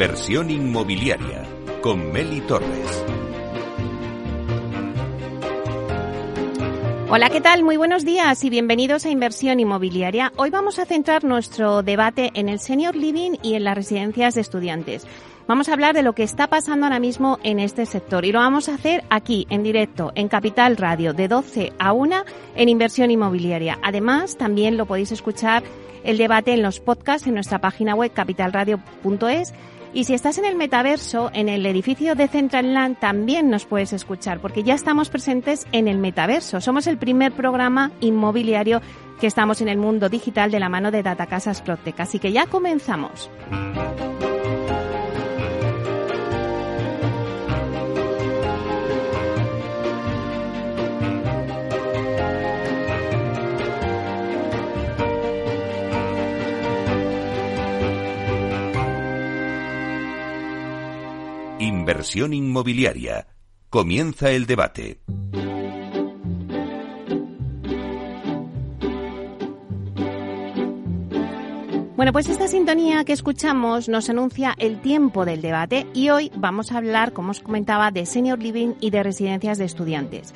Inversión inmobiliaria con Meli Torres. Hola, ¿qué tal? Muy buenos días y bienvenidos a Inversión Inmobiliaria. Hoy vamos a centrar nuestro debate en el senior living y en las residencias de estudiantes. Vamos a hablar de lo que está pasando ahora mismo en este sector y lo vamos a hacer aquí, en directo, en Capital Radio, de 12 a 1 en Inversión Inmobiliaria. Además, también lo podéis escuchar el debate en los podcasts en nuestra página web capitalradio.es y si estás en el metaverso, en el edificio de Central Land, también nos puedes escuchar, porque ya estamos presentes en el metaverso. Somos el primer programa inmobiliario que estamos en el mundo digital de la mano de Datacasas Protec. Así que ya comenzamos. Inversión inmobiliaria. Comienza el debate. Bueno, pues esta sintonía que escuchamos nos anuncia el tiempo del debate y hoy vamos a hablar, como os comentaba, de senior living y de residencias de estudiantes.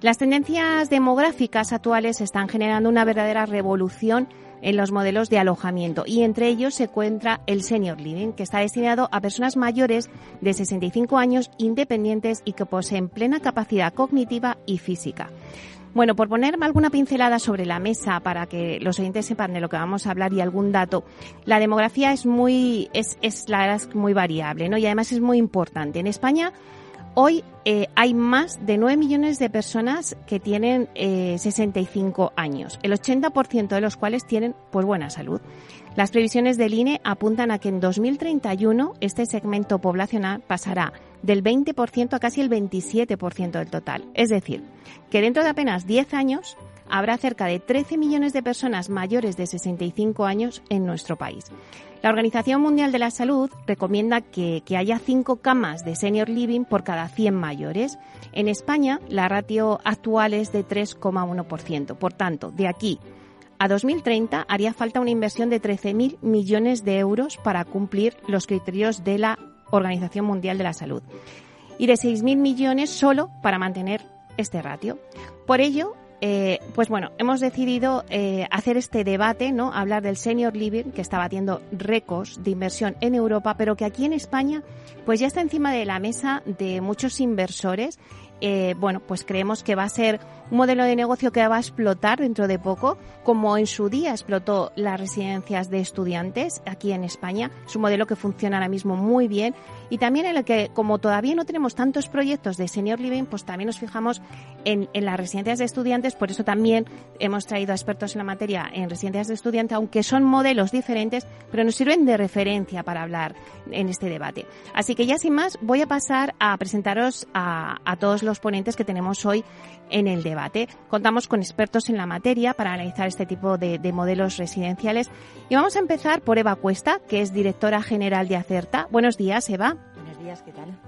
Las tendencias demográficas actuales están generando una verdadera revolución en los modelos de alojamiento y entre ellos se encuentra el Senior Living, que está destinado a personas mayores de 65 años independientes y que poseen plena capacidad cognitiva y física. Bueno, por ponerme alguna pincelada sobre la mesa para que los oyentes sepan de lo que vamos a hablar y algún dato, la demografía es muy, es, es la es muy variable, ¿no? Y además es muy importante. En España, Hoy eh, hay más de 9 millones de personas que tienen 65 eh, años, el 80% de los cuales tienen pues buena salud. Las previsiones del INE apuntan a que en 2031 este segmento poblacional pasará del 20% a casi el 27% del total. Es decir, que dentro de apenas 10 años habrá cerca de 13 millones de personas mayores de 65 años en nuestro país. La Organización Mundial de la Salud recomienda que, haya cinco camas de senior living por cada 100 mayores. En España, la ratio actual es de 3,1%. Por tanto, de aquí a 2030 haría falta una inversión de 13.000 millones de euros para cumplir los criterios de la Organización Mundial de la Salud y de 6.000 millones solo para mantener este ratio. Por ello, eh, pues bueno, hemos decidido eh, hacer este debate, ¿no? Hablar del senior living que está batiendo récords de inversión en Europa, pero que aquí en España, pues ya está encima de la mesa de muchos inversores eh, bueno, pues creemos que va a ser un modelo de negocio que va a explotar dentro de poco, como en su día explotó las residencias de estudiantes aquí en España. Es un modelo que funciona ahora mismo muy bien y también en el que, como todavía no tenemos tantos proyectos de senior living, pues también nos fijamos en, en las residencias de estudiantes. Por eso también hemos traído a expertos en la materia en residencias de estudiantes, aunque son modelos diferentes, pero nos sirven de referencia para hablar en este debate. Así que ya sin más, voy a pasar a presentaros a, a todos los ponentes que tenemos hoy en el debate. Contamos con expertos en la materia para analizar este tipo de, modelos residenciales. Y vamos a empezar por Eva Cuesta, que es directora general de Acerta. Buenos días, Eva. Buenos días, ¿qué tal?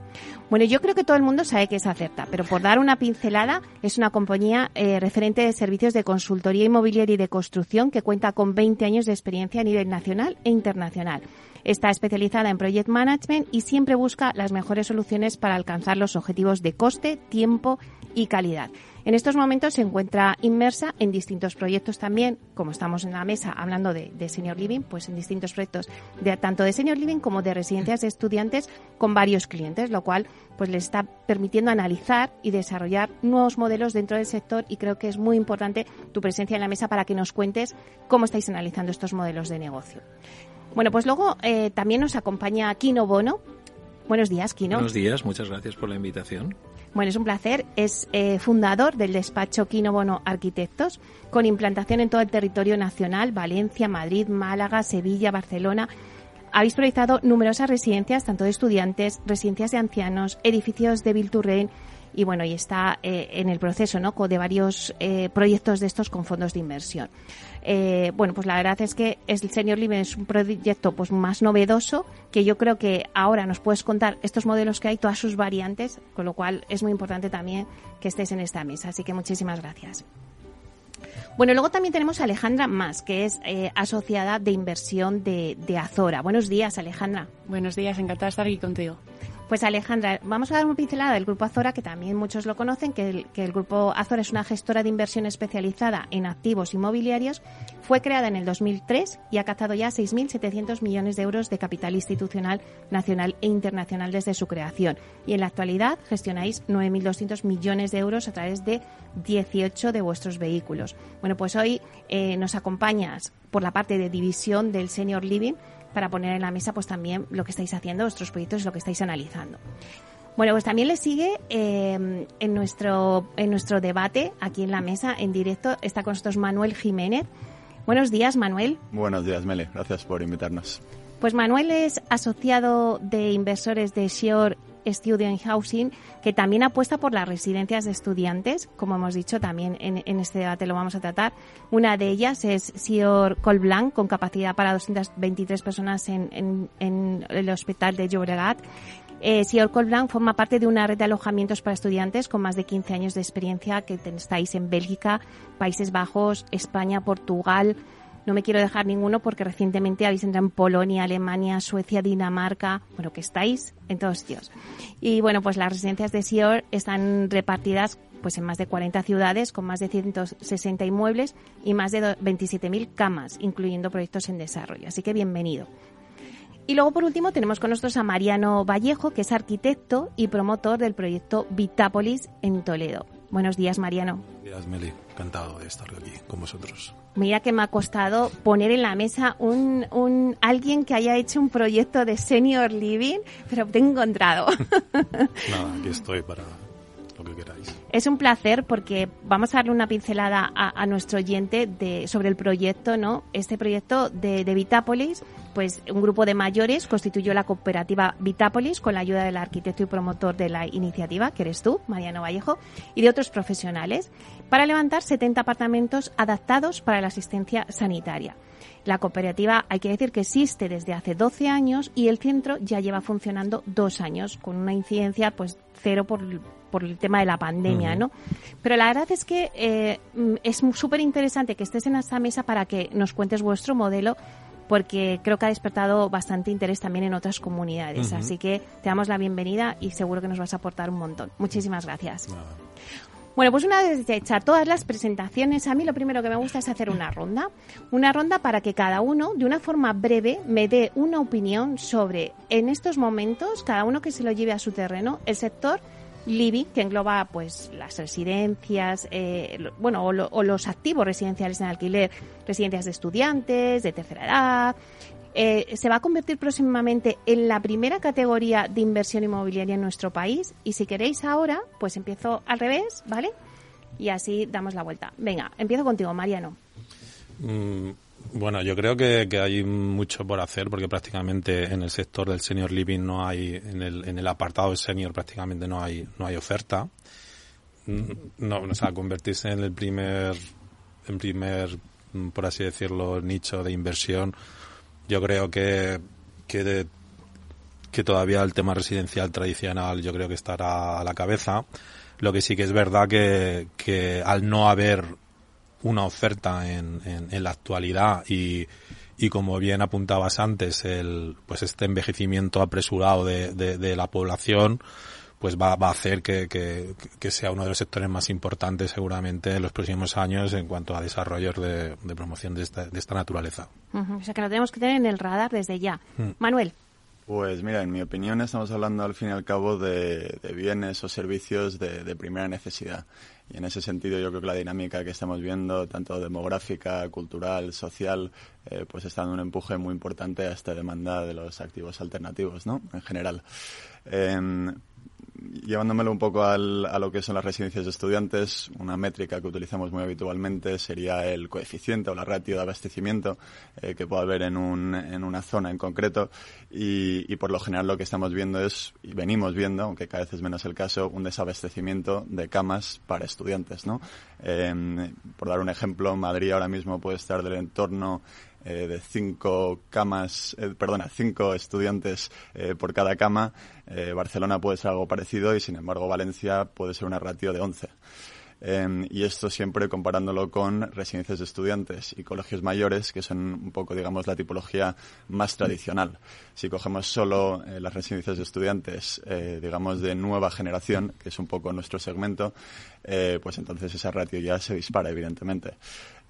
Bueno, yo creo que todo el mundo sabe que es Acerta, pero por dar una pincelada, es una compañía eh, referente de servicios de consultoría inmobiliaria y de construcción que cuenta con 20 años de experiencia a nivel nacional e internacional. Está especializada en Project Management y siempre busca las mejores soluciones para alcanzar los objetivos de coste, tiempo y calidad. En estos momentos se encuentra inmersa en distintos proyectos también, como estamos en la mesa hablando de, Senior Living, pues en distintos proyectos de tanto de Senior Living como de residencias de estudiantes con varios clientes, lo cual pues les está permitiendo analizar y desarrollar nuevos modelos dentro del sector y creo que es muy importante tu presencia en la mesa para que nos cuentes cómo estáis analizando estos modelos de negocio. Bueno, pues luego eh, también nos acompaña Kino Bono. Buenos días, Kino. Buenos días, muchas gracias por la invitación. Bueno, es un placer. Es eh, fundador del despacho Kino Bono Arquitectos, con implantación en todo el territorio nacional, Valencia, Madrid, Málaga, Sevilla, Barcelona. Habéis proyectado numerosas residencias, tanto de estudiantes, residencias de ancianos, edificios de Vilturren y bueno, y está eh, en el proceso ¿no? de varios proyectos de estos con fondos de inversión. Eh, bueno, pues la verdad es que el Senior Living es un proyecto pues más novedoso que yo creo que ahora nos puedes contar estos modelos que hay, todas sus variantes, con lo cual es muy importante también que estés en esta mesa. Así que muchísimas gracias. Bueno, luego también tenemos a Alejandra Más, que es eh, asociada de inversión de, de Azora. Buenos días, Alejandra. Buenos días, encantada de estar aquí contigo. Pues Alejandra, vamos a dar una pincelada del Grupo Azora, que también muchos lo conocen, que el, que el, Grupo Azora es una gestora de inversión especializada en activos inmobiliarios. Fue creada en el 2003 y ha captado ya 6.700 millones de euros de capital institucional nacional e internacional desde su creación. Y en la actualidad gestionáis 9.200 millones de euros a través de 18 de vuestros vehículos. Bueno, pues hoy eh, nos acompañas por la parte de división del Senior Living para poner en la mesa pues también lo que estáis haciendo, vuestros proyectos y lo que estáis analizando. Bueno, pues también le sigue eh, en, nuestro, en nuestro debate aquí en la mesa, en directo, está con nosotros Manuel Jiménez. Buenos días, Manuel. Buenos días, Mele. Gracias por invitarnos. Pues Manuel es asociado de inversores de Shior Student Housing, que también apuesta por las residencias de estudiantes, como hemos dicho, también en, este debate lo vamos a tratar. Una de ellas es Sior Colblanc, con capacidad para 223 personas en el hospital de Llobregat. Eh, Sior Colblanc forma parte de una red de alojamientos para estudiantes con más de 15 años de experiencia que estáis en Bélgica, Países Bajos, España, Portugal, no me quiero dejar ninguno porque recientemente habéis entrado en Polonia, Alemania, Suecia, Dinamarca, bueno, que estáis en todos sitios. Y bueno, pues las residencias de SIOR están repartidas pues en más de 40 ciudades con más de 160 inmuebles y más de 27.000 camas, incluyendo proyectos en desarrollo. Así que bienvenido. Y luego, por último, tenemos con nosotros a Mariano Vallejo, que es arquitecto y promotor del proyecto Vitápolis en Toledo. Buenos días, Mariano. Buenos días, Meli. Encantado de estar aquí con vosotros. Mira que me ha costado poner en la mesa un, un alguien que haya hecho un proyecto de senior living, pero te he encontrado. Nada, aquí estoy para lo que queráis. Es un placer porque vamos a darle una pincelada a, a nuestro oyente de, sobre el proyecto, ¿no? Este proyecto de, de Vitápolis, pues un grupo de mayores constituyó la cooperativa Vitápolis con la ayuda del arquitecto y promotor de la iniciativa, que eres tú, Mariano Vallejo, y de otros profesionales, para levantar 70 apartamentos adaptados para la asistencia sanitaria. La cooperativa, hay que decir que existe desde hace 12 años y el centro ya lleva funcionando dos años, con una incidencia pues cero por, por el tema de la pandemia, uh -huh. ¿no? Pero la verdad es que eh, es súper interesante que estés en esta mesa para que nos cuentes vuestro modelo porque creo que ha despertado bastante interés también en otras comunidades. Uh -huh. Así que te damos la bienvenida y seguro que nos vas a aportar un montón. Muchísimas gracias. Bueno, pues una vez hechas todas las presentaciones, a mí lo primero que me gusta es hacer una ronda. Una ronda para que cada uno, de una forma breve, me dé una opinión sobre, en estos momentos, cada uno que se lo lleve a su terreno, el sector living, que engloba pues las residencias, eh, bueno, o, lo, o, los activos residenciales en alquiler, residencias de estudiantes, de tercera edad. Eh, se va a convertir próximamente en la primera categoría de inversión inmobiliaria en nuestro país. Y si queréis ahora, pues empiezo al revés, ¿vale? Y así damos la vuelta. Venga, empiezo contigo, Mariano. Mm. Bueno, yo creo que, que, hay mucho por hacer porque prácticamente en el sector del senior living no hay, en el, en el apartado de senior prácticamente no hay, no hay oferta. No, o sea, convertirse en el primer, en primer, por así decirlo, nicho de inversión, yo creo que, que, de, que todavía el tema residencial tradicional yo creo que estará a la cabeza. Lo que sí que es verdad que, que al no haber una oferta en, en, en la actualidad y, y como bien apuntabas antes, el, pues este envejecimiento apresurado de, de, de la población, pues va, va a hacer que, que, que, sea uno de los sectores más importantes seguramente en los próximos años en cuanto a desarrollos de, de promoción de esta, de esta naturaleza. Uh -huh. O sea que lo tenemos que tener en el radar desde ya. Mm. Manuel. Pues mira, en mi opinión estamos hablando al fin y al cabo de, bienes o servicios de, primera necesidad. Y en ese sentido yo creo que la dinámica que estamos viendo, tanto demográfica, cultural, social, eh, pues está dando un empuje muy importante a esta demanda de los activos alternativos, ¿no? En general. Eh, llevándomelo un poco al, a lo que son las residencias de estudiantes, una métrica que utilizamos muy habitualmente sería el coeficiente o la ratio de abastecimiento eh, que pueda haber en, un, en una zona en concreto y, y, por lo general lo que estamos viendo es, y venimos viendo, aunque cada vez es menos el caso, un desabastecimiento de camas para estudiantes, ¿no? Eh, por dar un ejemplo, Madrid ahora mismo puede estar del entorno eh, de cinco camas, eh, perdona, cinco estudiantes eh, por cada cama. Eh, Barcelona puede ser algo parecido y, sin embargo, Valencia puede ser una ratio de 11. Em, y esto siempre comparándolo con residencias de estudiantes y colegios mayores, que son un poco, digamos, la tipología más tradicional. Si cogemos solo eh, las residencias de estudiantes, eh, digamos, de nueva generación, que es un poco nuestro segmento, eh, pues entonces esa ratio ya se dispara, evidentemente.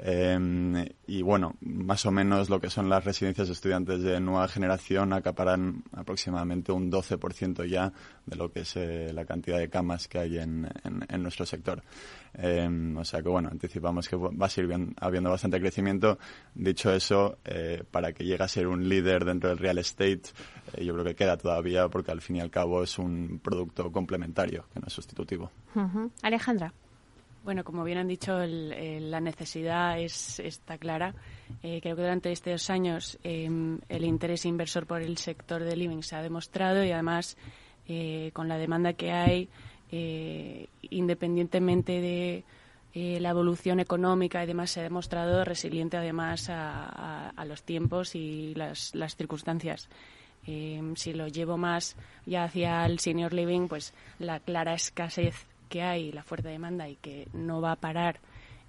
Em, y bueno, más o menos lo que son las residencias de estudiantes de nueva generación acaparan aproximadamente un 12% ya de lo que es la cantidad de camas que hay en, en nuestro sector. Em, o sea que bueno, anticipamos que va a seguir habiendo bastante crecimiento. Dicho eso, eh, para que llegue a ser un líder dentro del real estate, eh, yo creo que queda todavía porque al fin y al cabo es un producto complementario, que no es sustitutivo. Alejandra. Bueno, como bien han dicho, la necesidad es, está clara. Eh, creo que durante estos años em, el interés inversor por el sector de living se ha demostrado y además con la demanda que hay eh, independientemente de eh, la evolución económica y demás, se ha demostrado resiliente además a, los tiempos y las, circunstancias. Eh, si lo llevo más ya hacia el senior living, pues la clara escasez que hay, la fuerte demanda y que no va a parar.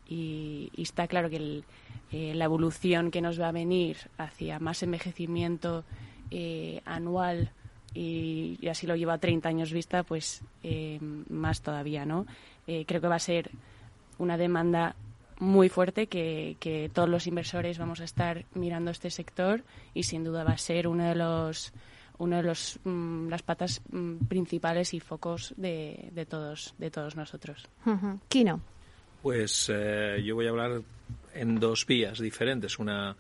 Y, está claro que la evolución que nos va a venir hacia más envejecimiento anual y, así lo lleva 30 años vista, pues eh, más todavía, ¿no? Eh, creo que va a ser una demanda muy fuerte que, que, todos los inversores vamos a estar mirando este sector y sin duda va a ser uno de los uno de los mm, las patas mm, principales y focos de, de, todos de todos nosotros. Kino. Pues eh, yo voy a hablar en dos vías diferentes. Una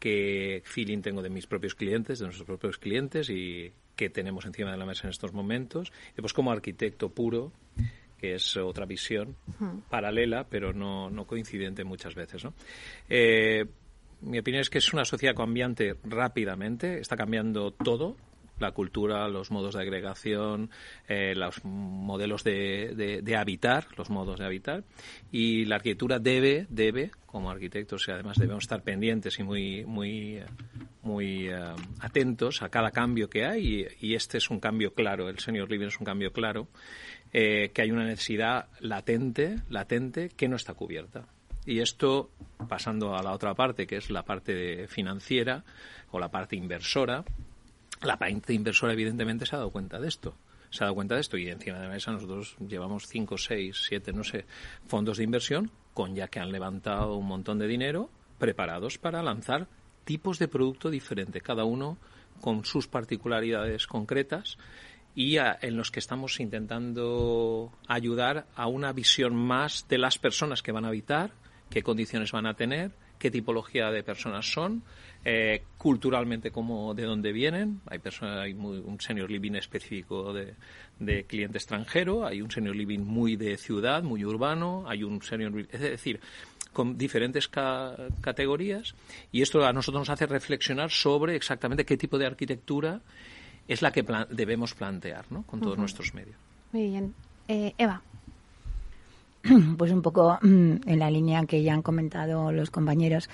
que feeling tengo de mis propios clientes, de nuestros propios clientes y que tenemos encima de la mesa en estos momentos. Y pues como arquitecto puro, que es otra visión paralela, pero no, no, coincidente muchas veces. ¿no? Eh, mi opinión es que es una sociedad cambiante rápidamente, está cambiando todo, la cultura, los modos de agregación, eh, los modelos de, de, habitar, los modos de habitar. Y la arquitectura debe, debe, como arquitectos, y además debemos estar pendientes y muy, muy, muy eh, atentos a cada cambio que hay. Y, este es un cambio claro, el senior living es un cambio claro, eh, que hay una necesidad latente, latente, que no está cubierta. Y esto, pasando a la otra parte, que es la parte financiera o la parte inversora, la parte inversora, evidentemente, se ha dado cuenta de esto. Se ha dado cuenta de esto y encima de la mesa nosotros llevamos 5, 6, 7, no sé, fondos de inversión con ya que han levantado un montón de dinero preparados para lanzar tipos de producto diferente, cada uno con sus particularidades concretas y en los que estamos intentando ayudar a una visión más de las personas que van a habitar, qué condiciones van a tener, qué tipología de personas son, eh, culturalmente cómo, de dónde vienen. Hay, personas, hay un senior living específico de, de, cliente extranjero, hay un senior living muy de ciudad, muy urbano, hay un senior es decir, con diferentes categorías y esto a nosotros nos hace reflexionar sobre exactamente qué tipo de arquitectura es la que debemos plantear ¿no? con todos nuestros medios. Muy bien. Eh, Eva. Pues un poco mm, en la línea que ya han comentado los compañeros.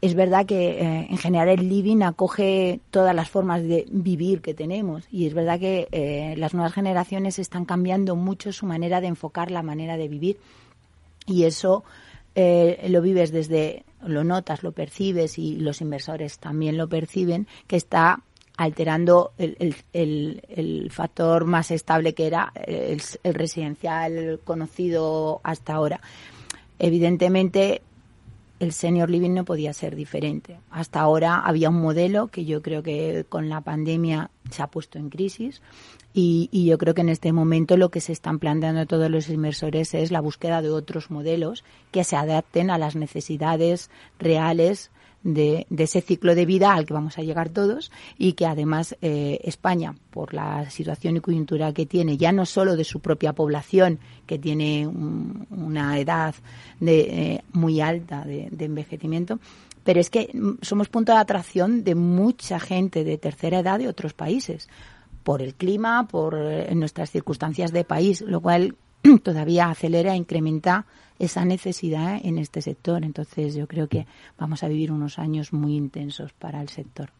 Es verdad que eh, en general el living acoge todas las formas de vivir que tenemos y es verdad que eh, las nuevas generaciones están cambiando mucho su manera de enfocar la manera de vivir y eso eh, lo vives desde, lo notas, lo percibes y los inversores también lo perciben, que está alterando el, el, el, factor más estable que era el, residencial conocido hasta ahora. Evidentemente, el senior living no podía ser diferente. Hasta ahora había un modelo que yo creo que con la pandemia se ha puesto en crisis y, yo creo que en este momento lo que se están planteando todos los inversores es la búsqueda de otros modelos que se adapten a las necesidades reales de, ese ciclo de vida al que vamos a llegar todos y que además eh, España, por la situación y coyuntura que tiene, ya no solo de su propia población, que tiene una edad de, eh, muy alta de, envejecimiento, pero es que somos punto de atracción de mucha gente de tercera edad de otros países, por el clima, por eh, nuestras circunstancias de país, lo cual todavía acelera e incrementa esa necesidad en este sector. Entonces yo creo que vamos a vivir unos años muy intensos para el sector.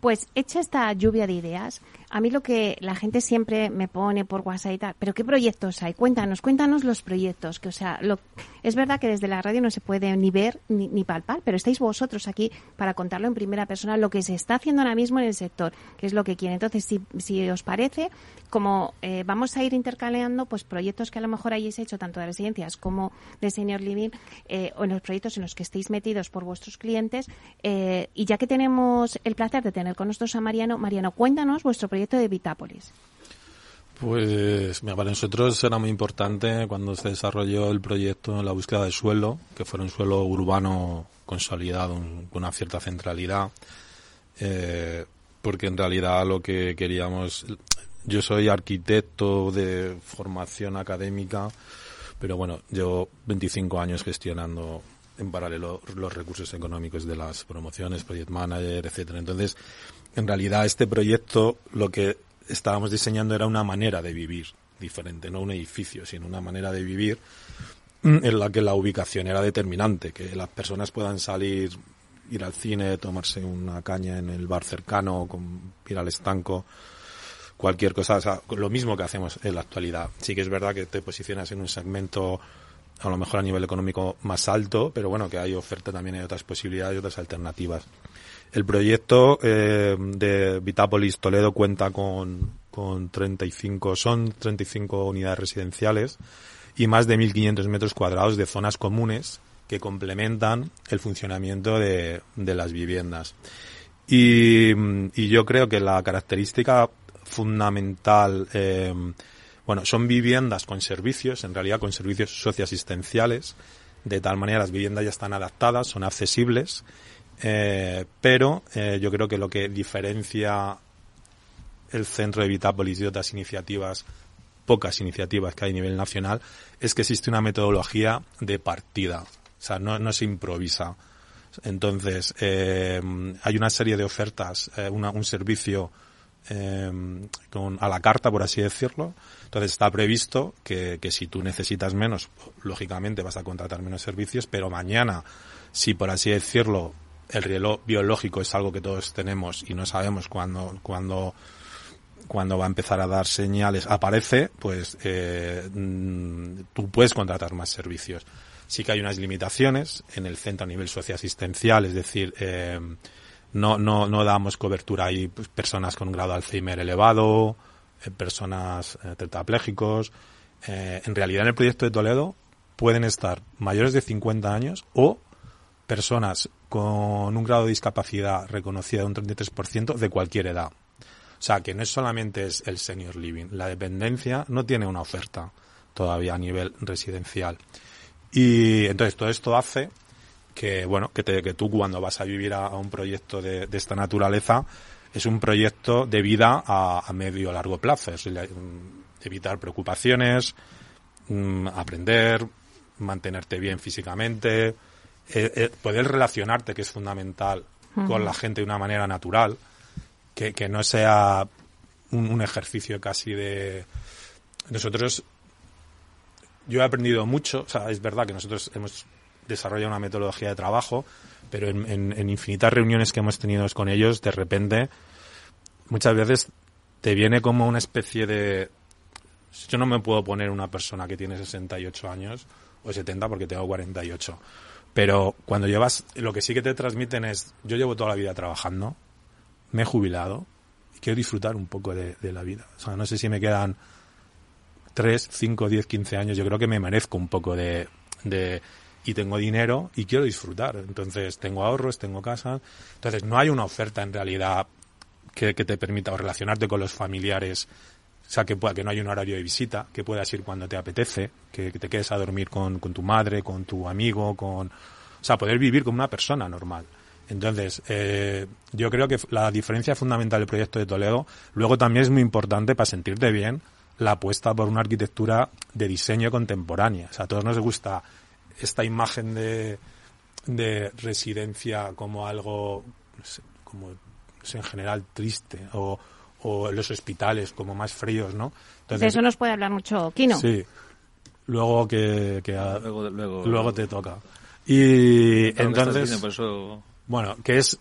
Pues hecha esta lluvia de ideas, a mí lo que la gente siempre me pone por WhatsApp y tal, pero ¿qué proyectos hay? Cuéntanos, cuéntanos los proyectos, que o sea, lo, es verdad que desde la radio no se puede ni ver ni, palpar, pero estáis vosotros aquí para contarlo en primera persona lo que se está haciendo ahora mismo en el sector, que es lo que quiere. Entonces, si, si os parece, como eh, vamos a ir intercaleando pues proyectos que a lo mejor hayáis hecho tanto de residencias como de senior living eh, o en los proyectos en los que estéis metidos por vuestros clientes, eh, y ya que tenemos el placer de tener con nosotros a Mariano. Mariano, cuéntanos vuestro proyecto de Vitápolis. Pues para nosotros era muy importante cuando se desarrolló el proyecto en la búsqueda de suelo, que fuera un suelo urbano consolidado con una cierta centralidad, eh, porque en realidad lo que queríamos, yo soy arquitecto de formación académica, pero bueno, llevo 25 años gestionando en paralelo los recursos económicos de las promociones, project manager, etcétera. Entonces, en realidad este proyecto lo que estábamos diseñando era una manera de vivir diferente, no un edificio, sino una manera de vivir en la que la ubicación era determinante, que las personas puedan salir, ir al cine, tomarse una caña en el bar cercano, ir al estanco, cualquier cosa, o sea, lo mismo que hacemos en la actualidad. Sí que es verdad que te posicionas en un segmento a lo mejor a nivel económico más alto, pero bueno, que hay oferta también, hay otras posibilidades y otras alternativas. El proyecto eh, de Vitápolis Toledo cuenta con, con 35, son 35 unidades residenciales y más de 1.500 metros cuadrados de zonas comunes que complementan el funcionamiento de, de las viviendas. Y, y, yo creo que la característica fundamental eh, bueno, son viviendas con servicios, en realidad con servicios socioasistenciales, de tal manera las viviendas ya están adaptadas, son accesibles, eh, pero eh, yo creo que lo que diferencia el centro de Vitápolis y otras iniciativas, pocas iniciativas que hay a nivel nacional, es que existe una metodología de partida, o sea, no, se improvisa. Entonces, eh, hay una serie de ofertas, un servicio con, a la carta, por así decirlo, entonces está previsto que, que si tú necesitas menos, lógicamente vas a contratar menos servicios, pero mañana, si por así decirlo, el reloj biológico es algo que todos tenemos y no sabemos cuándo, cuándo, cuándo va a empezar a dar señales, aparece, pues eh, mm, tú puedes contratar más servicios. Sí que hay unas limitaciones en el centro a nivel socioasistencial, es decir, eh, no, no, no damos cobertura a pues, personas con un grado de Alzheimer elevado, personas eh, tetrapléjicos. Eh, en realidad en el proyecto de Toledo pueden estar mayores de 50 años o personas con un grado de discapacidad reconocida de un 33% de cualquier edad. O sea, que no es solamente es el senior living. La dependencia no tiene una oferta todavía a nivel residencial. Y entonces todo esto hace que, bueno, que, te, que tú cuando vas a vivir a, un proyecto de, de, esta naturaleza, es un proyecto de vida a, medio a largo plazo. Es evitar preocupaciones, mm, aprender, mantenerte bien físicamente, eh, eh, poder relacionarte, que es fundamental, con la gente de una manera natural, que, no sea un, ejercicio casi de... Nosotros, yo he aprendido mucho, o sea, es verdad que nosotros hemos desarrollado una metodología de trabajo, pero en infinitas reuniones que hemos tenido con ellos, de repente muchas veces te viene como una especie de... Yo no me puedo poner una persona que tiene 68 años o 70 porque tengo 48. Pero cuando llevas, lo que sí que te transmiten es, yo llevo toda la vida trabajando, me he jubilado y quiero disfrutar un poco de, la vida. O sea, no sé si me quedan 3, 5, 10, 15 años, yo creo que me merezco un poco de y tengo dinero y quiero disfrutar. Entonces tengo ahorros, tengo casa. Entonces no hay una oferta en realidad que, te permita relacionarte con los familiares, o sea, que, pueda, que no haya un horario de visita, que puedas ir cuando te apetece, que, te quedes a dormir con, tu madre, con tu amigo, con... O sea, poder vivir como una persona normal. Entonces, eh, yo creo que la diferencia fundamental del proyecto de Toledo, luego también es muy importante para sentirte bien, la apuesta por una arquitectura de diseño contemporánea. O sea, a todos nos gusta esta imagen de, de residencia como algo, no sé, como en general triste o, o los hospitales como más fríos, ¿no? Entonces, de eso nos puede hablar mucho Kino. Sí. luego que, luego, luego, te toca. Y entonces, eso... bueno, que es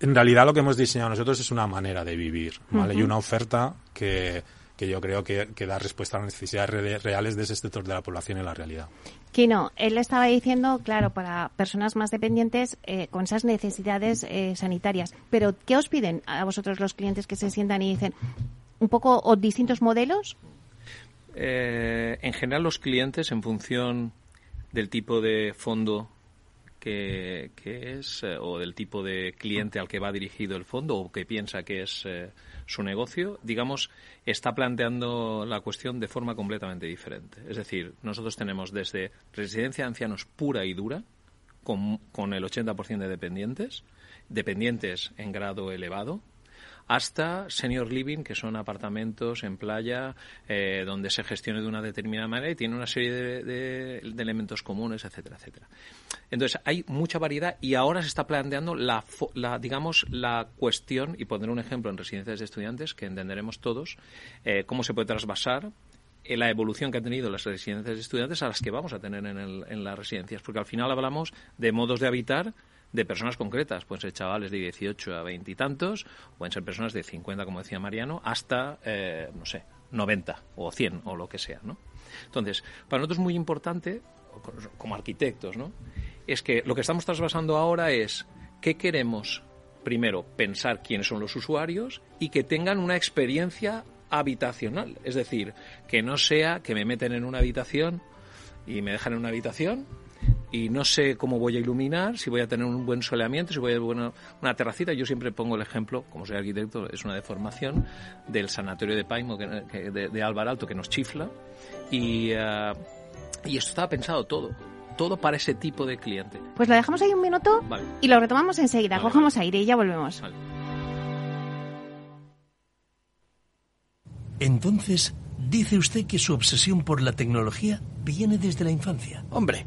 en realidad lo que hemos diseñado nosotros es una manera de vivir, ¿vale? Y una oferta que, que yo creo que, que, da respuesta a las necesidades reales de ese sector de la población en la realidad. Kino, él estaba diciendo, claro, para personas más dependientes eh, con esas necesidades eh, sanitarias. Pero, ¿qué os piden a vosotros los clientes que se sientan y dicen un poco o distintos modelos? Eh, en general, los clientes, en función del tipo de fondo que, es eh, o del tipo de cliente al que va dirigido el fondo o que piensa que es eh, su negocio, digamos, está planteando la cuestión de forma completamente diferente. Es decir, nosotros tenemos desde residencia de ancianos pura y dura, con, con el 80% de dependientes, dependientes en grado elevado, hasta senior living, que son apartamentos en playa eh, donde se gestione de una determinada manera y tiene una serie de, elementos comunes, etcétera, etcétera. Entonces, hay mucha variedad y ahora se está planteando la, digamos, la cuestión, y poner un ejemplo en residencias de estudiantes, que entenderemos todos, eh, cómo se puede trasvasar eh, la evolución que han tenido las residencias de estudiantes a las que vamos a tener en, en las residencias, porque al final hablamos de modos de habitar de personas concretas. Pueden ser chavales de 18 a 20 y tantos, pueden ser personas de 50, como decía Mariano, hasta, eh, no sé, 90 o 100 o lo que sea, ¿no? Entonces, para nosotros es muy importante, como arquitectos, ¿no? Es que lo que estamos trasvasando ahora es qué queremos, primero, pensar quiénes son los usuarios y que tengan una experiencia habitacional. Es decir, que no sea que me meten en una habitación y me dejan en una habitación y no sé cómo voy a iluminar, si voy a tener un buen soleamiento, si voy a tener una terracita. Yo siempre pongo el ejemplo, como soy arquitecto, es una deformación del sanatorio de Paimo que, de, de Alto que nos chifla. Y, uh, y esto estaba pensado todo todo para ese tipo de cliente. Pues lo dejamos ahí un minuto y lo retomamos enseguida. Cogemos aire y ya volvemos. Entonces, dice usted que su obsesión por la tecnología viene desde la infancia. Hombre,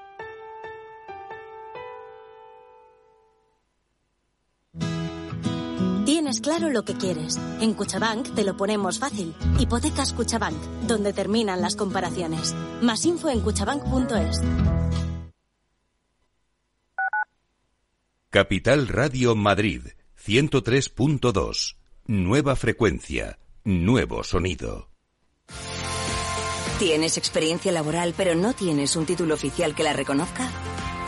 Tienes claro lo que quieres. En Cuchabank te lo ponemos fácil. Hipotecas Cuchabank, donde terminan las comparaciones. Más info en cuchabank.es. Capital Radio Madrid, 103.2. Nueva frecuencia, nuevo sonido. ¿Tienes experiencia laboral pero no tienes un título oficial que la reconozca?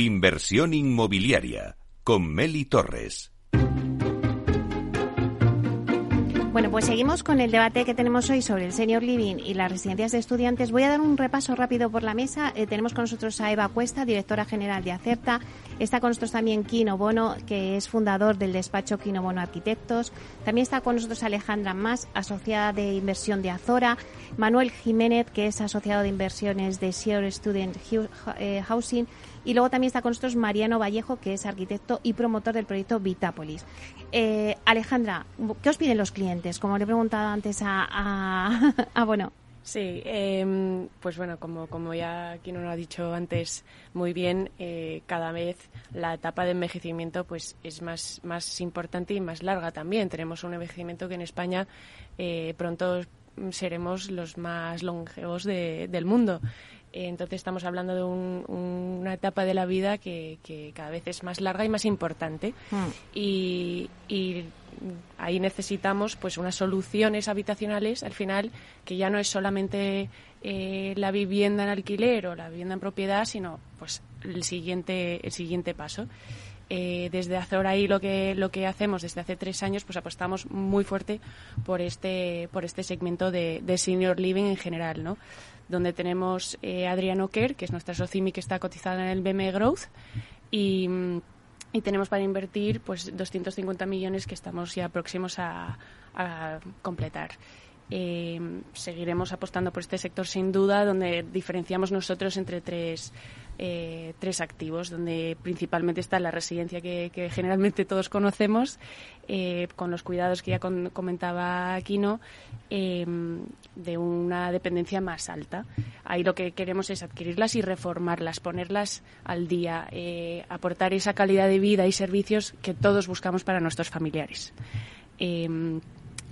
Inversión inmobiliaria con Meli Torres. Bueno, pues seguimos con el debate que tenemos hoy sobre el senior living y las residencias de estudiantes. Voy a dar un repaso rápido por la mesa. Eh, tenemos con nosotros a Eva Cuesta, directora general de Acerta. Está con nosotros también Kino Bono, que es fundador del despacho Kino Bono Arquitectos. También está con nosotros Alejandra Más, asociada de inversión de Azora. Manuel Jiménez, que es asociado de inversiones de Senior Student eh, Housing y luego también está con nosotros Mariano Vallejo, que es arquitecto y promotor del proyecto Vitápolis. Eh, Alejandra, ¿qué os piden los clientes? Como le he preguntado antes a, bueno, Sí, em, pues bueno, como, como ya nos lo ha dicho antes muy bien, eh, cada vez la etapa de envejecimiento pues es más, más importante y más larga también. Tenemos un envejecimiento que en España eh, pronto seremos los más longevos del mundo. Entonces estamos hablando de una etapa de la vida que, cada vez es más larga y más importante. Hmm. Y, ahí necesitamos pues unas soluciones habitacionales al final que ya no es solamente eh, la vivienda en alquiler o la vivienda en propiedad, sino pues el siguiente, el siguiente paso. Eh, desde Azora ahí lo que lo que hacemos desde hace tres años pues apostamos muy fuerte por este por este segmento de, de senior living en general no donde tenemos eh, Kerr, que es nuestra socimi que está cotizada en el BME Growth, y, tenemos para invertir pues 250 millones que estamos ya próximos a, completar. Eh, seguiremos apostando por este sector sin duda, donde diferenciamos nosotros entre tres eh, tres activos, donde principalmente está la residencia que, generalmente todos conocemos, eh, con los cuidados que ya comentaba Aquino, em, de una dependencia más alta. Ahí lo que queremos es adquirirlas y reformarlas, ponerlas al día, eh, aportar esa calidad de vida y servicios que todos buscamos para nuestros familiares. Em,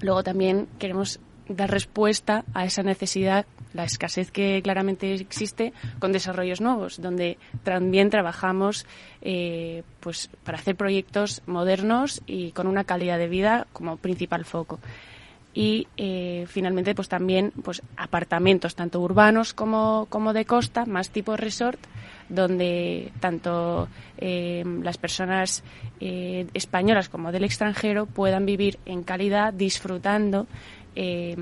luego también queremos dar respuesta a esa necesidad, la escasez que claramente existe, con desarrollos nuevos, donde también trabajamos eh, pues para hacer proyectos modernos y con una calidad de vida como principal foco. Y eh, finalmente, pues también pues apartamentos, tanto urbanos como, como de costa, más tipo resort, donde tanto eh, las personas españolas como del extranjero puedan vivir en calidad, disfrutando eh,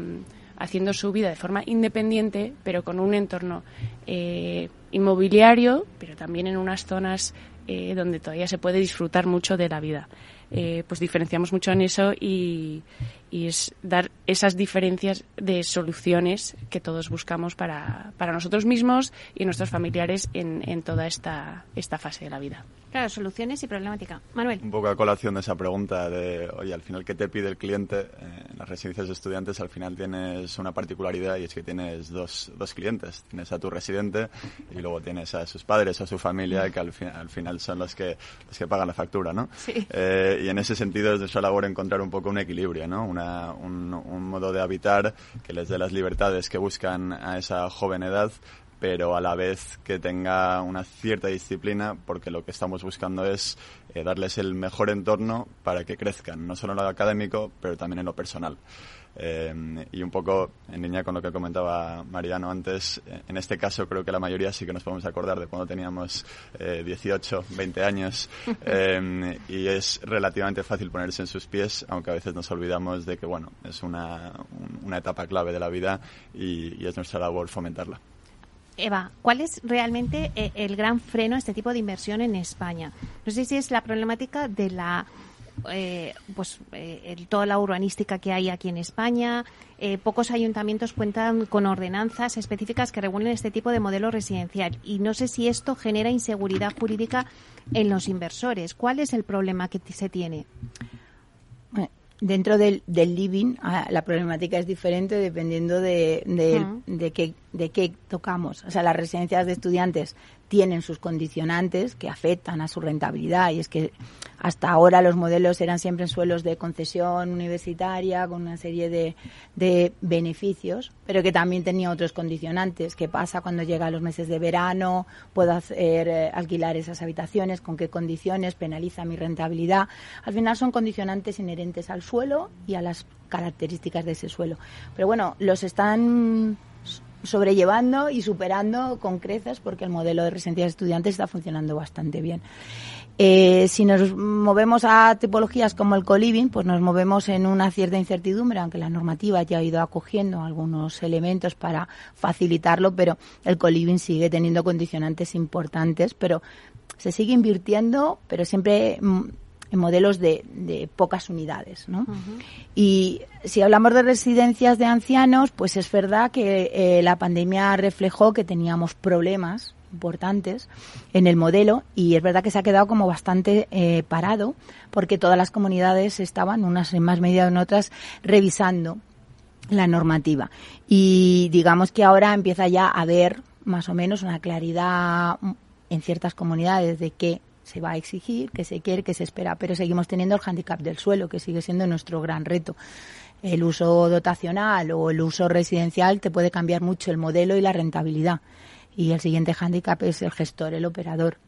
haciendo su vida de forma independiente, pero con un entorno eh, inmobiliario, pero también en unas zonas eh, donde todavía se puede disfrutar mucho de la vida. pues diferenciamos mucho en eso y, y, es dar esas diferencias de soluciones que todos buscamos para, para nosotros mismos y nuestros familiares en, en toda esta, esta fase de la vida. Claro, soluciones y problemática. Manuel. Un poco a colación de esa pregunta de, oye, al final, ¿qué te pide el cliente? Eh, en las residencias de estudiantes al final tienes una particularidad y es que tienes dos, dos clientes. Tienes a tu residente y luego tienes a sus padres, a su familia, que al, al final son los que, los que pagan la factura, ¿no? Sí. Eh, y en ese sentido es de su labor encontrar un poco un equilibrio, ¿no? Una, un, un modo de habitar que les dé las libertades que buscan a esa joven edad, pero a la vez que tenga una cierta disciplina, porque lo que estamos buscando es eh, darles el mejor entorno para que crezcan, no solo en lo académico, pero también en lo personal. Eh, y un poco en línea con lo que comentaba Mariano antes, eh, en este caso creo que la mayoría sí que nos podemos acordar de cuando teníamos 18, 20 años y es relativamente fácil ponerse en sus pies, aunque a veces nos olvidamos de que bueno, es una, una etapa clave de la vida y es nuestra labor fomentarla. Eva, ¿cuál es realmente eh, el gran freno a este tipo de inversión en España? No sé si es la problemática de la eh, pues eh, toda la urbanística que hay aquí en España. pocos ayuntamientos cuentan con ordenanzas específicas que regulen este tipo de modelo residencial. Y no sé si esto genera inseguridad jurídica en los inversores. ¿Cuál es el problema que se tiene? Dentro del, del living, ah, la problemática es diferente dependiendo de, de, de, qué, de qué tocamos. O sea, las residencias de estudiantes tienen sus condicionantes que afectan a su rentabilidad y es que hasta ahora los modelos eran siempre en suelos de concesión universitaria con una serie de, de beneficios, pero que también tenía otros condicionantes. ¿Qué pasa cuando llega los meses de verano? ¿Puedo hacer eh, alquilar esas habitaciones? ¿Con qué condiciones? ¿Penaliza mi rentabilidad? Al final son condicionantes inherentes al suelo y a las características de ese suelo. Pero bueno, los están sobrellevando y superando con creces porque el modelo de residencias de estudiantes está funcionando bastante bien. Eh, si nos movemos a tipologías como el coliving, pues nos movemos en una cierta incertidumbre, aunque la normativa ya ha ido acogiendo algunos elementos para facilitarlo, pero el coliving sigue teniendo condicionantes importantes, pero se sigue invirtiendo, pero siempre mm, en modelos de, pocas unidades. ¿no? Y si hablamos de residencias de ancianos, pues es verdad que eh, la pandemia reflejó que teníamos problemas importantes en el modelo y es verdad que se ha quedado como bastante eh, parado porque todas las comunidades estaban, unas en más medida en otras, revisando la normativa. Y digamos que ahora empieza ya a haber más o menos una claridad en ciertas comunidades de que se va a exigir, que se quiere, que se espera, pero seguimos teniendo el hándicap del suelo, que sigue siendo nuestro gran reto. El uso dotacional o el uso residencial te puede cambiar mucho el modelo y la rentabilidad. Y el siguiente hándicap es el gestor, el operador.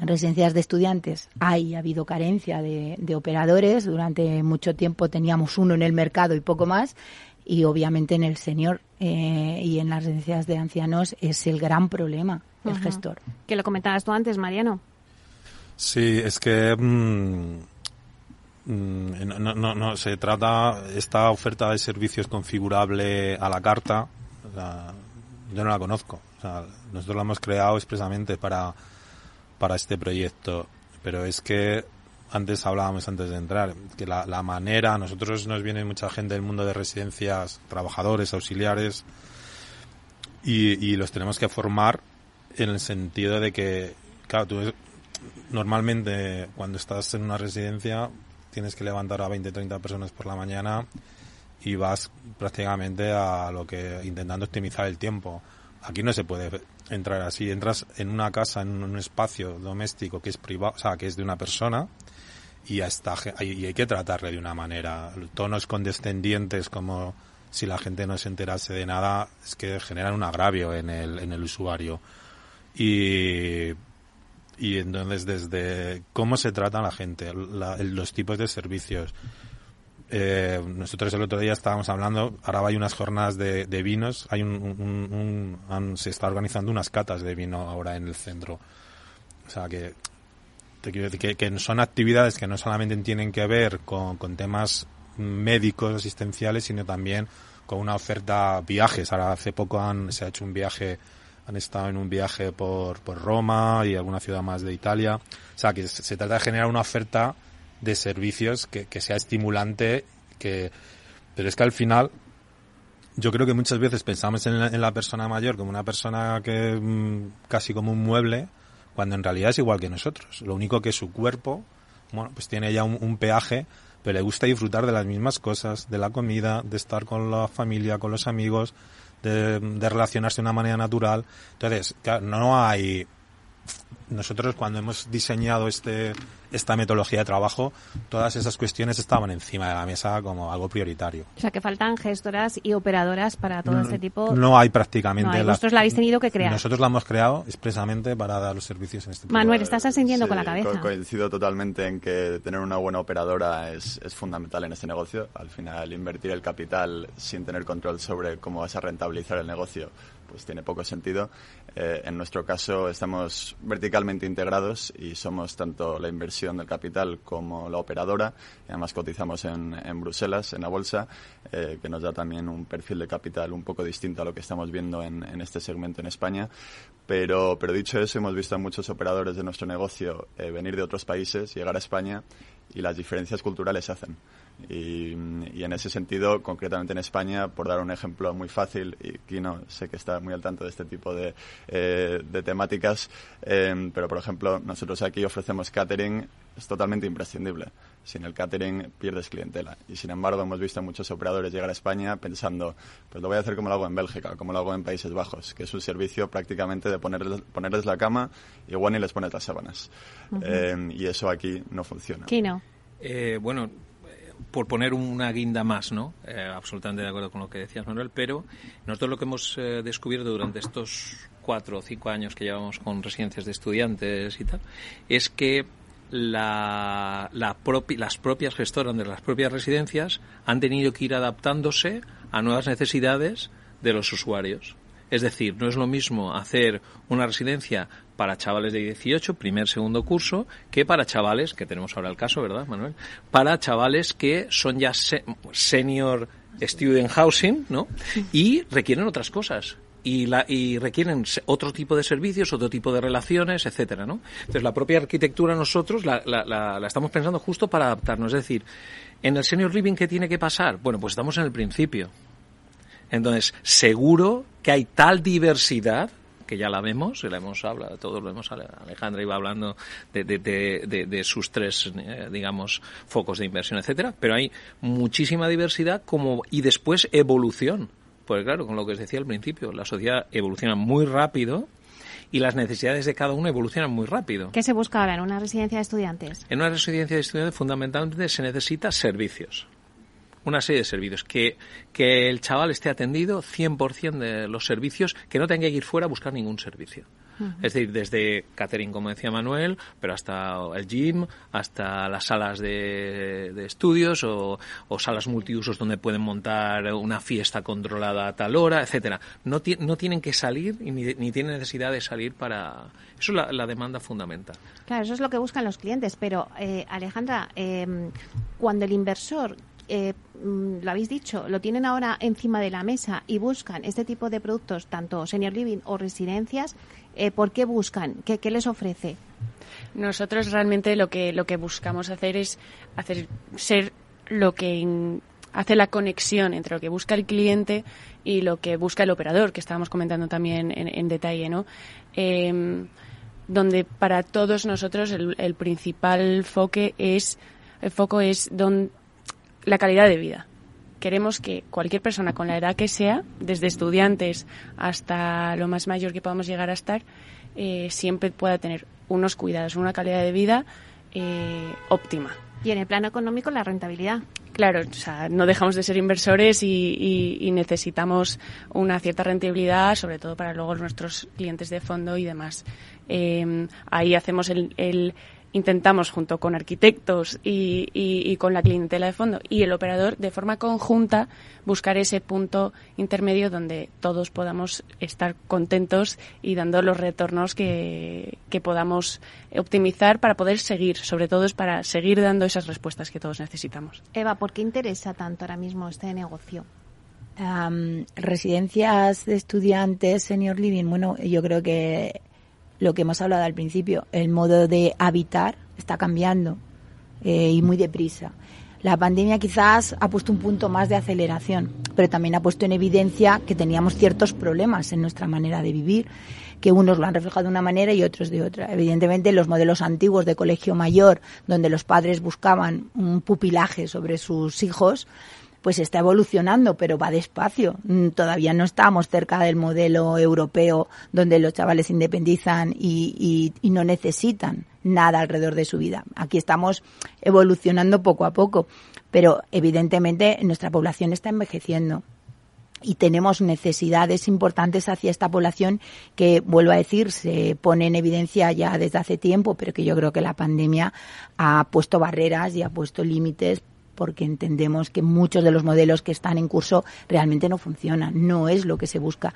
En residencias de estudiantes hay ha habido carencia de, operadores. Durante mucho tiempo teníamos uno en el mercado y poco más. Y obviamente en el senior eh, y en las residencias de ancianos es el gran problema, el gestor. Que lo comentabas tú antes, Mariano. Sí, es que mm, mm, no, no, no, se trata esta oferta de servicios configurable a la carta. yo no la conozco. nosotros la hemos creado expresamente para, para este proyecto. Pero es que antes hablábamos antes de entrar, que la, la manera, nosotros nos viene mucha gente del mundo de residencias, trabajadores, auxiliares, y, y los tenemos que formar en el sentido de que, claro, tú normalmente cuando estás en una residencia tienes que levantar a 20, 30 personas por la mañana y vas prácticamente a lo que intentando optimizar el tiempo. Aquí no se puede entrar así. Entras en una casa, en un espacio doméstico que es privado, o sea, que es de una persona y hay que tratarle de una manera. Tonos condescendientes como si la gente no se enterase de nada es que generan un agravio en el, en el usuario. Y y entonces desde cómo se trata la gente, los tipos de servicios. Eh, nosotros el otro día estábamos hablando, ahora hay unas jornadas de, vinos, hay un, se está organizando unas catas de vino ahora en el centro. O sea que te quiero decir que, son actividades que no solamente tienen que ver con, con temas médicos asistenciales, sino también con una oferta viajes. Ahora hace poco han, se ha hecho un viaje han estado en un viaje por, por Roma y alguna ciudad más de Italia. O sea, que se, trata de generar una oferta de servicios que, que sea estimulante, que, pero es que al final yo creo que muchas veces pensamos en la, persona mayor como una persona que mm, casi como un mueble, cuando en realidad es igual que nosotros. Lo único que su cuerpo, bueno, pues tiene ya un, un, peaje, pero le gusta disfrutar de las mismas cosas, de la comida, de estar con la familia, con los amigos, de, relacionarse de una manera natural. Entonces, no hay nosotros cuando hemos diseñado este esta metodología de trabajo, todas esas cuestiones estaban encima de la mesa como algo prioritario. O sea, que faltan gestoras y operadoras para todo este tipo. No hay prácticamente. No Vosotros la habéis tenido que crear. Nosotros la hemos creado expresamente para dar los servicios en este Manuel, estás asintiendo con la cabeza. coincido totalmente en que tener una buena operadora es, es fundamental en este negocio. Al final, invertir el capital sin tener control sobre cómo vas a rentabilizar el negocio pues tiene poco sentido. Eh, en nuestro caso estamos verticalmente integrados y somos tanto la inversión del capital como la operadora. Además cotizamos en, Bruselas, en la bolsa, eh, que nos da también un perfil de capital un poco distinto a lo que estamos viendo en, este segmento en España. Pero, pero dicho eso, hemos visto a muchos operadores de nuestro negocio eh, venir de otros países, llegar a España y las diferencias culturales se hacen. Y, en ese sentido, concretamente en España, por dar un ejemplo muy fácil, y Kino sé que está muy al tanto de este tipo de, eh, de temáticas, eh, pero por ejemplo, nosotros aquí ofrecemos catering, es totalmente imprescindible. Sin el catering pierdes clientela. Y sin embargo, hemos visto a muchos operadores llegar a España pensando, pues lo voy a hacer como lo hago en Bélgica, como lo hago en Países Bajos, que es un servicio prácticamente de ponerles, ponerles la cama y igual ni les pones las sábanas. Eh, y eso aquí no funciona. Kino. bueno, por poner una guinda más, ¿no? Eh, absolutamente de acuerdo con lo que decías, Manuel, pero nosotros lo que hemos eh, descubierto durante estos cuatro o cinco años que llevamos con residencias de estudiantes y tal, es que la, la las propias gestoras de las propias residencias han tenido que ir adaptándose a nuevas necesidades de los usuarios. Es decir, no es lo mismo hacer una residencia para chavales de 18, primer, segundo curso, que para chavales, que tenemos ahora el caso, ¿verdad, Manuel? Para chavales que son ya senior student housing, ¿no? Y requieren otras cosas. Y, la, y, requieren otro tipo de servicios, otro tipo de relaciones, etcétera, ¿no? Entonces la propia arquitectura nosotros la, la, la, estamos pensando justo para adaptarnos. Es decir, en el senior living qué tiene que pasar, bueno, pues estamos en el principio. Entonces seguro que hay tal diversidad que ya la vemos, la hemos hablado, todos lo hemos Alejandra iba hablando de, de, de, de sus tres, eh, digamos, focos de inversión, etcétera, pero hay muchísima diversidad como y después evolución. Porque claro, con lo que os decía al principio, la sociedad evoluciona muy rápido y las necesidades de cada uno evolucionan muy rápido. ¿Qué se busca ahora en una residencia de estudiantes? En una residencia de estudiantes fundamentalmente se necesita servicios una serie de servicios. Que, que el chaval esté atendido 100% de los servicios, que no tenga que ir fuera a buscar ningún servicio. Es decir, desde catering, como decía Manuel, pero hasta el gym, hasta las salas de, de estudios o, o, salas multiusos donde pueden montar una fiesta controlada a tal hora, etcétera. No, no tienen que salir ni, ni tienen necesidad de salir para... Eso es la, la, demanda fundamental. Claro, eso es lo que buscan los clientes, pero eh, Alejandra, eh, cuando el inversor eh, mm, lo habéis dicho, lo tienen ahora encima de la mesa y buscan este tipo de productos, tanto senior living o residencias, eh, ¿por qué buscan? ¿Qué, ¿Qué, les ofrece? Nosotros realmente lo que, lo que buscamos hacer es hacer ser lo que hace la conexión entre lo que busca el cliente y lo que busca el operador, que estábamos comentando también en, detalle, ¿no? Eh, donde para todos nosotros el, principal foque es el foco es don, la calidad de vida. Queremos que cualquier persona con la edad que sea, desde estudiantes hasta lo más mayor que podamos llegar a estar, eh, siempre pueda tener unos cuidados, una calidad de vida eh, óptima. Y en el plano económico, la rentabilidad. Claro, o sea, no dejamos de ser inversores y, y, y, necesitamos una cierta rentabilidad, sobre todo para luego nuestros clientes de fondo y demás. Eh, ahí hacemos el, el intentamos junto con arquitectos y, y, y, con la clientela de fondo y el operador de forma conjunta buscar ese punto intermedio donde todos podamos estar contentos y dando los retornos que, que podamos optimizar para poder seguir, sobre todo es para seguir dando esas respuestas que todos necesitamos. Eva, ¿por qué interesa tanto ahora mismo este negocio? Um, residencias de estudiantes, senior living, bueno, yo creo que lo que hemos hablado al principio, el modo de habitar está cambiando eh, y muy deprisa. La pandemia quizás ha puesto un punto más de aceleración, pero también ha puesto en evidencia que teníamos ciertos problemas en nuestra manera de vivir, que unos lo han reflejado de una manera y otros de otra. Evidentemente, los modelos antiguos de colegio mayor, donde los padres buscaban un pupilaje sobre sus hijos, pues está evolucionando, pero va despacio. Mm, todavía no estamos cerca del modelo europeo donde los chavales se independizan y, y, y no necesitan nada alrededor de su vida. Aquí estamos evolucionando poco a poco, pero evidentemente nuestra población está envejeciendo y tenemos necesidades importantes hacia esta población que, vuelvo a decir, se pone en evidencia ya desde hace tiempo, pero que yo creo que la pandemia ha puesto barreras y ha puesto límites porque entendemos que muchos de los modelos que están en curso realmente no funcionan, no es lo que se busca.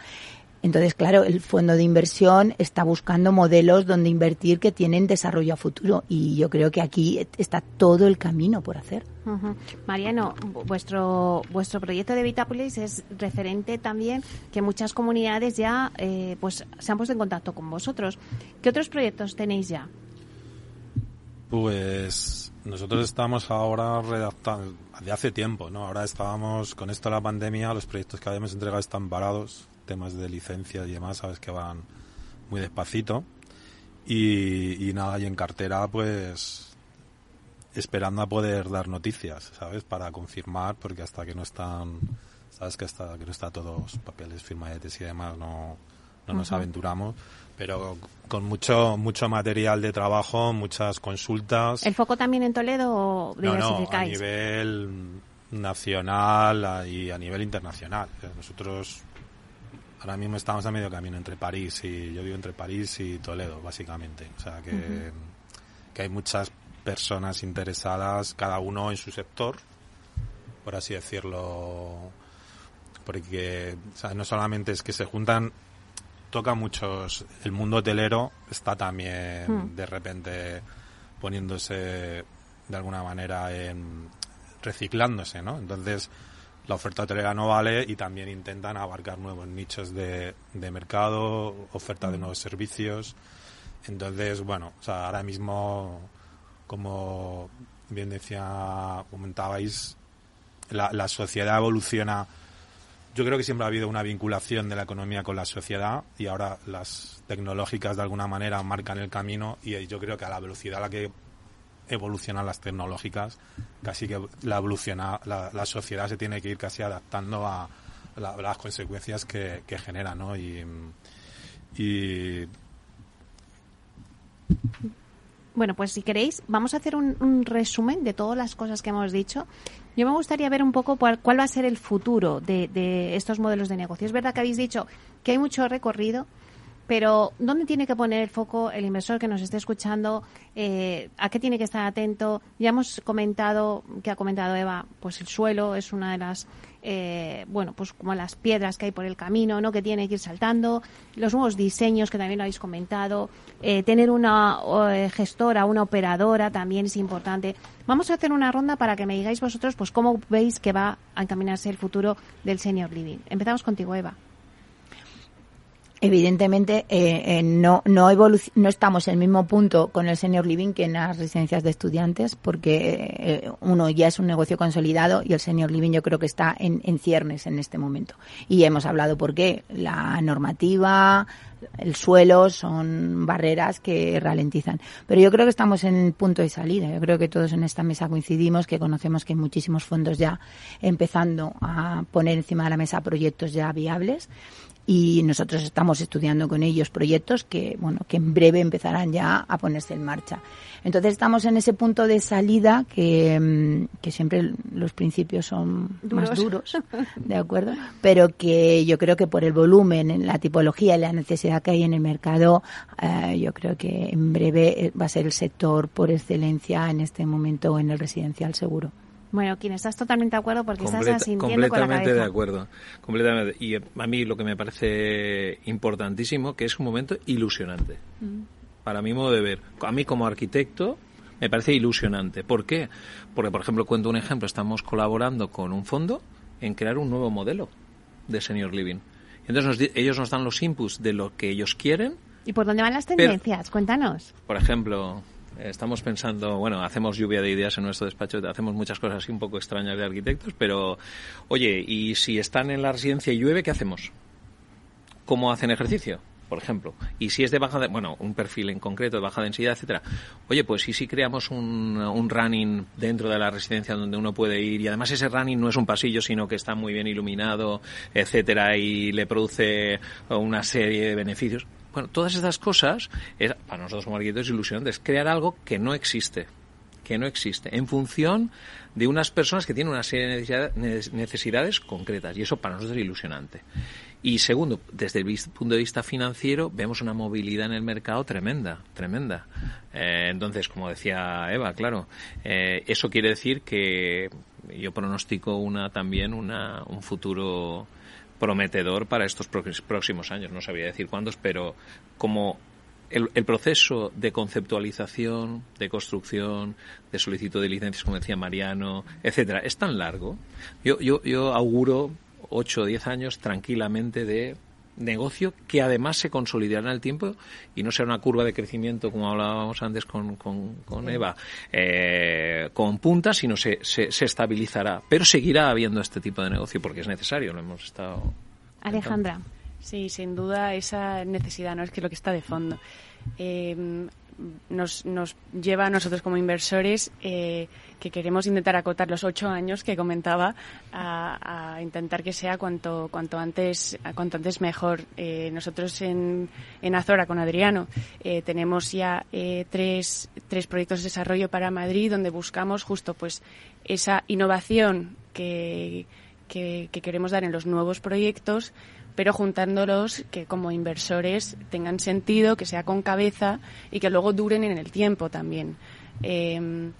Entonces, claro, el fondo de inversión está buscando modelos donde invertir que tienen desarrollo a futuro y yo creo que aquí está todo el camino por hacer. Uh -huh. Mariano, vuestro vuestro proyecto de Vitapolis es referente también que muchas comunidades ya eh, pues se han puesto en contacto con vosotros. ¿Qué otros proyectos tenéis ya? Pues nosotros estamos ahora redactando, de hace tiempo, ¿no? Ahora estábamos, con esto de la pandemia, los proyectos que habíamos entregado están parados, temas de licencia y demás, sabes que van muy despacito. Y, y nada, y en cartera, pues, esperando a poder dar noticias, ¿sabes? Para confirmar, porque hasta que no están, sabes que hasta que no está todos papeles, firmadetes y demás, no, no nos uh -huh. aventuramos pero con mucho mucho material de trabajo, muchas consultas. ¿El foco también en Toledo o no, no, a nivel nacional y a nivel internacional. Nosotros ahora mismo estamos a medio camino entre París y yo vivo entre París y Toledo, básicamente. O sea que, uh -huh. que hay muchas personas interesadas, cada uno en su sector, por así decirlo porque no solamente es que se juntan, toca muchos, el mundo hotelero está también hmm. de repente poniéndose de alguna manera en reciclándose, ¿no? Entonces, la oferta hotelera no vale y también intentan abarcar nuevos nichos de, de mercado, oferta de nuevos servicios. Entonces, bueno, o sea, ahora mismo, como bien decía, comentabais, la, la sociedad evoluciona. Yo creo que siempre ha habido una vinculación de la economía con la sociedad y ahora las tecnológicas de alguna manera marcan el camino y yo creo que a la velocidad a la que evolucionan las tecnológicas, casi que la evoluciona, la, sociedad se tiene que ir casi adaptando a las consecuencias que, que genera, y bueno, pues si queréis, vamos a hacer un, resumen de todas las cosas que hemos dicho. Yo me gustaría ver un poco cuál, va a ser el futuro de, estos modelos de negocio. Es verdad que habéis dicho que hay mucho recorrido, pero, ¿dónde tiene que poner el foco el inversor que nos esté escuchando? Eh, ¿A qué tiene que estar atento? Ya hemos comentado, que ha comentado Eva, pues el suelo es una de las, eh, bueno, pues como las piedras que hay por el camino, ¿no? Que tiene que ir saltando. Los nuevos diseños, que también lo habéis comentado. Eh, tener una gestora, una operadora también es importante. Vamos a hacer una ronda para que me digáis vosotros, pues, cómo veis que va a encaminarse el futuro del senior living. Empezamos contigo, Eva evidentemente eh, eh, no no, no estamos en el mismo punto con el senior living que en las residencias de estudiantes porque eh, uno ya es un negocio consolidado y el senior living yo creo que está en, en ciernes en este momento y hemos hablado por qué la normativa el suelo son barreras que ralentizan. Pero yo creo que estamos en el punto de salida. Yo creo que todos en esta mesa coincidimos, que conocemos que hay muchísimos fondos ya empezando a poner encima de la mesa proyectos ya viables y nosotros estamos estudiando con ellos proyectos que bueno que en breve empezarán ya a ponerse en marcha. Entonces estamos en ese punto de salida que, mm, que siempre los principios son más duros. de acuerdo pero que yo creo que por el volumen en la tipología y la necesidad que hay en el mercado eh, yo creo que en breve eh, va a ser el sector por excelencia en este momento en el residencial seguro bueno, quien estás totalmente de acuerdo porque estás asintiendo con la cabeza. de acuerdo, completamente. Y a mí lo que me parece importantísimo que es un momento ilusionante. Mm. Para mi modo de ver, a mí como arquitecto me parece ilusionante. ¿Por qué? Porque, por ejemplo, cuento un ejemplo, estamos colaborando con un fondo en crear un nuevo modelo de senior living. Entonces ellos nos dan los inputs de lo que ellos quieren. ¿Y por dónde van las tendencias? Cuéntanos. Por ejemplo, Estamos pensando, bueno, hacemos lluvia de ideas en nuestro despacho, hacemos muchas cosas así un poco extrañas de arquitectos, pero oye, ¿y si están en la residencia y llueve, qué hacemos? ¿Cómo hacen ejercicio? por ejemplo, y si es de baja, bueno, un perfil en concreto de baja densidad, etcétera. Oye, pues y si creamos un, un, running dentro de la residencia donde uno puede ir y además ese running no es un pasillo, sino que está muy bien iluminado, etcétera, y le produce una serie de beneficios. Bueno, todas estas cosas, es, para nosotros como arquitectos, ilusión es crear algo que no existe que no existe, en función de unas personas que tienen una serie de necesidades, concretas. Y eso para nosotros es ilusionante. Y segundo, desde el punto de vista financiero, vemos una movilidad en el mercado tremenda, tremenda. Eh, entonces, como decía Eva, claro, eh, eso quiere decir que yo pronostico una también una, un futuro prometedor para estos próximos años. No sabía decir cuántos, pero como el, proceso de conceptualización, de construcción, de solicitud de licencias, como decía Mariano, etcétera, es tan largo. Yo, yo, yo auguro 8 o 10 años tranquilamente de negocio que además se consolidará en el tiempo y no será una curva de crecimiento como hablábamos antes con, con, Eva eh, con puntas sino se, se, se, estabilizará. Pero seguirá habiendo este tipo de negocio porque es necesario lo hemos estado Alejandra. Sí sin duda esa necesidad no es que lo que está de fondo. Eh, nos, nos lleva a nosotros como inversores eh, que queremos intentar acotar los ocho años que comentaba a, intentar que sea cuanto cuanto antes cuanto antes mejor eh, nosotros en, en Azora con Adriano eh, tenemos ya tres, tres proyectos de desarrollo para Madrid donde buscamos justo pues esa innovación que, que queremos dar en los nuevos proyectos pero juntándolos que como inversores tengan sentido, que sea con cabeza y que luego duren en el tiempo también. Em,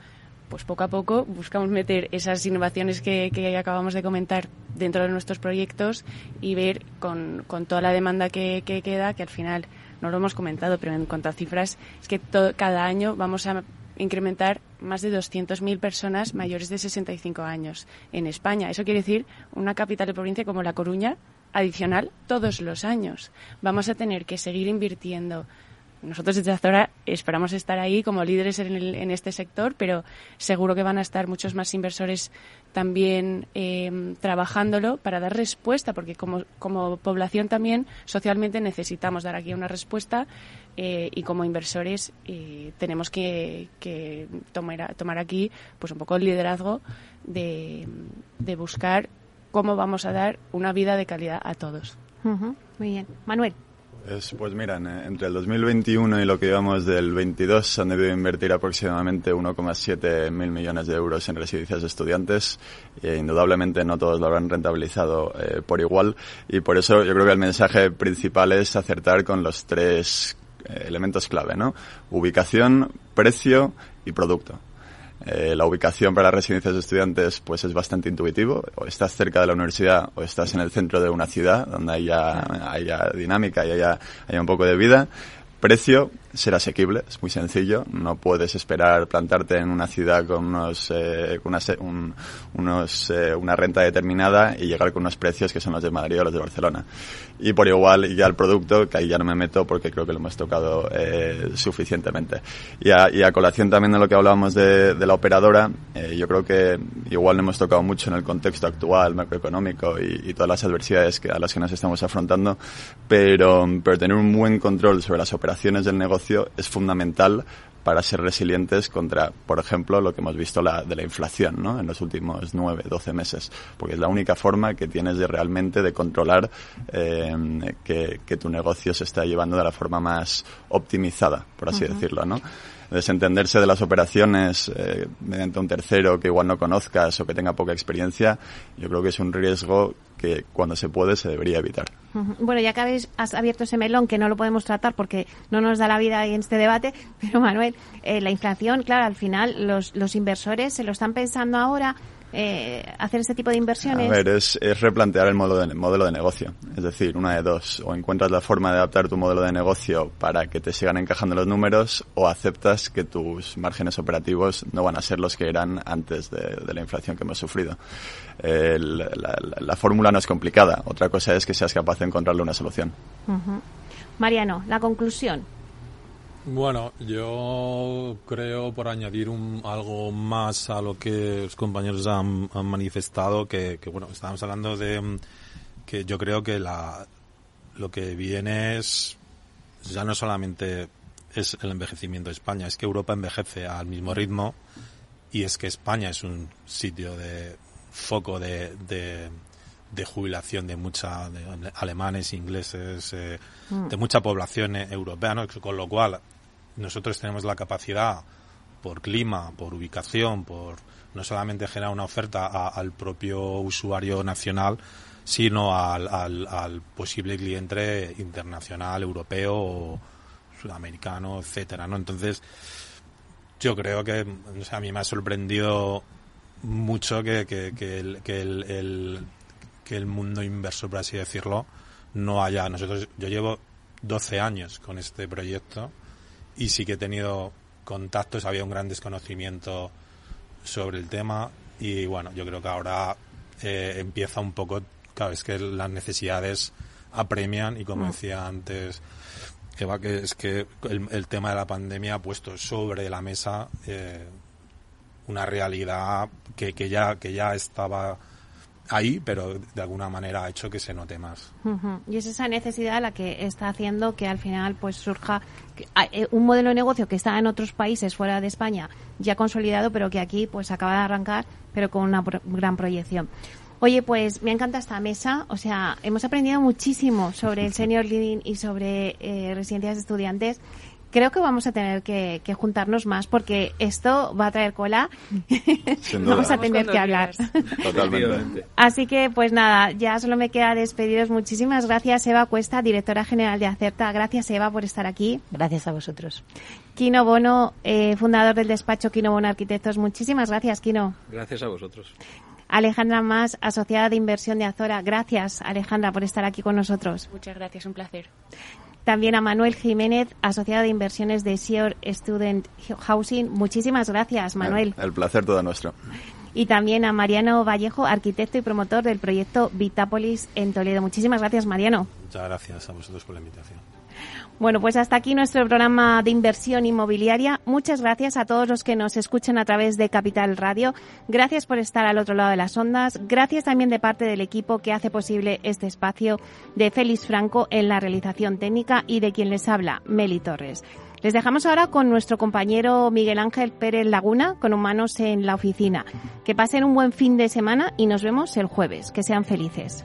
pues poco a poco buscamos meter esas innovaciones que, acabamos de comentar dentro de nuestros proyectos y ver con, toda la demanda que, que, queda, que al final no lo hemos comentado, pero en cuanto a cifras, es que cada año vamos a incrementar más de 200.000 personas mayores de 65 años en España. Eso quiere decir una capital de provincia como La Coruña adicional todos los años. Vamos a tener que seguir invirtiendo nosotros desde Azora esperamos estar ahí como líderes en, este sector, pero seguro que van a estar muchos más inversores también em, trabajándolo para dar respuesta, porque como, población también socialmente necesitamos dar aquí una respuesta eh, y como inversores eh, tenemos que, tomar, tomar, aquí pues un poco el liderazgo de, buscar cómo vamos a dar una vida de calidad a todos. Muy bien. Manuel pues mira, entre el 2021 y lo que llevamos del 22 se han debido invertir aproximadamente 1,7 mil millones de euros en residencias de estudiantes. E indudablemente no todos lo habrán rentabilizado eh, por igual y por eso yo creo que el mensaje principal es acertar con los tres eh, elementos clave, ¿no? Ubicación, precio y producto. Eh, la ubicación para las residencias de estudiantes pues es bastante intuitivo. O estás cerca de la universidad o estás en el centro de una ciudad donde haya, haya dinámica y haya, haya un poco de vida. Precio, ser asequible, es muy sencillo. No puedes esperar plantarte en una ciudad con unos, eh, una, unos, eh, una renta determinada y llegar con unos precios que son los de Madrid o los de Barcelona. Y por igual, ya el producto, que ahí ya no me meto porque creo que lo hemos tocado eh, suficientemente. Y a, y a, colación también de lo que hablábamos de, de la operadora, eh, yo creo que igual no hemos tocado mucho en el contexto actual, macroeconómico y, y todas las adversidades que, a las que nos estamos afrontando, pero, pero tener un buen control sobre las operaciones del negocio es fundamental para ser resilientes contra, por ejemplo, lo que hemos visto la, de la inflación ¿no? en los últimos 9, 12 meses, porque es la única forma que tienes de realmente de controlar eh, que, tu negocio se está llevando de la forma más optimizada, por así decirlo. ¿no? desentenderse de las operaciones eh, mediante un tercero que igual no conozcas o que tenga poca experiencia, yo creo que es un riesgo que cuando se puede se debería evitar. Bueno, ya que habéis has abierto ese melón que no lo podemos tratar porque no nos da la vida en este debate, pero Manuel, eh, la inflación, claro, al final los, los inversores se lo están pensando ahora eh, hacer este tipo de inversiones? A ver, es, es replantear el modelo de, modelo de negocio. Es decir, una de dos. O encuentras la forma de adaptar tu modelo de negocio para que te sigan encajando los números o aceptas que tus márgenes operativos no van a ser los que eran antes de, la inflación que hemos sufrido. la, fórmula no es complicada. Otra cosa es que seas capaz de encontrarle una solución. Mariano, la conclusión. Bueno, yo creo, por añadir un, algo más a lo que los compañeros han, manifestado, que, bueno, estábamos hablando de mm, que yo creo que la, lo que viene es ya no solamente es el envejecimiento de España, es que Europa envejece al mismo ritmo y es que España es un sitio de foco de, de, jubilación de mucha de alemanes, ingleses, eh, mm. de mucha población europea, ¿no? con lo cual nosotros tenemos la capacidad por clima, por ubicación, por no solamente generar una oferta al propio usuario nacional, sino al, al, posible cliente internacional, europeo, sudamericano, etcétera, ¿no? Entonces, yo creo que a mí me ha sorprendido mucho que, que, que, el, que el, que el mundo inversor, por así decirlo, no haya. Nosotros, yo llevo 12 años con este proyecto y sí que he tenido contactos, había un gran desconocimiento sobre el tema y bueno, yo creo que ahora eh, empieza un poco, cada vez que las necesidades apremian y como mm. decía antes Eva, que es que el, tema de la pandemia ha puesto sobre la mesa eh, una realidad que, que, ya, que ya estaba ahí, pero de alguna manera ha hecho que se note más. Y es esa necesidad la que está haciendo que al final pues surja eh, un modelo de negocio que está en otros países fuera de España ya consolidado, pero que aquí pues acaba de arrancar, pero con una gran proyección. Oye, pues me encanta esta mesa. O sea, hemos aprendido muchísimo sobre el senior living y sobre eh, residencias de estudiantes creo que vamos a tener que, juntarnos más porque esto va a traer cola. vamos a tener que hablar. Totalmente. Así que, pues nada, ya solo me queda despediros. Muchísimas gracias, Eva Cuesta, directora general de Acerta. Gracias, Eva, por estar aquí. Gracias a vosotros. Kino Bono, eh, fundador del despacho Kino Bono Arquitectos. Muchísimas gracias, Kino. Gracias a vosotros. Alejandra Más, asociada de inversión de Azora. Gracias, Alejandra, por estar aquí con nosotros. Muchas gracias, un placer. También a Manuel Jiménez, asociado de inversiones de Seor Student Housing. Muchísimas gracias, Manuel. El, placer todo nuestro. Y también a Mariano Vallejo, arquitecto y promotor del proyecto Vitápolis en Toledo. Muchísimas gracias, Mariano. Muchas gracias a vosotros por la invitación. Bueno, pues hasta aquí nuestro programa de inversión inmobiliaria. Muchas gracias a todos los que nos escuchan a través de Capital Radio. Gracias por estar al otro lado de las ondas. Gracias también de parte del equipo que hace posible este espacio de Félix Franco en la realización técnica y de quien les habla, Meli Torres. Les dejamos ahora con nuestro compañero Miguel Ángel Pérez Laguna, con Humanos en la Oficina. Que pasen un buen fin de semana y nos vemos el jueves. Que sean felices.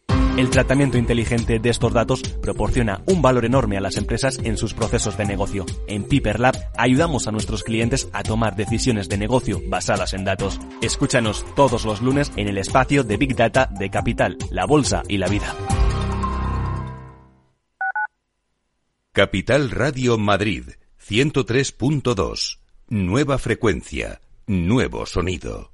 El tratamiento inteligente de estos datos proporciona un valor enorme a las empresas en sus procesos de negocio. En Piper Lab ayudamos a nuestros clientes a tomar decisiones de negocio basadas en datos. Escúchanos todos los lunes en el espacio de Big Data de Capital, la Bolsa y la Vida. Capital Radio Madrid 103.2. Nueva frecuencia, nuevo sonido.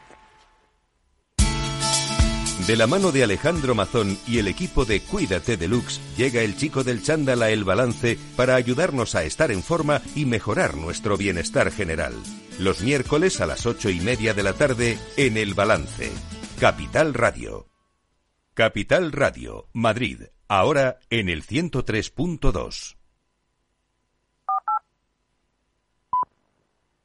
De la mano de Alejandro Mazón y el equipo de Cuídate Deluxe, llega el chico del chándal a El Balance para ayudarnos a estar en forma y mejorar nuestro bienestar general. Los miércoles a las ocho y media de la tarde en El Balance. Capital Radio. Capital Radio, Madrid, ahora en el 103.2.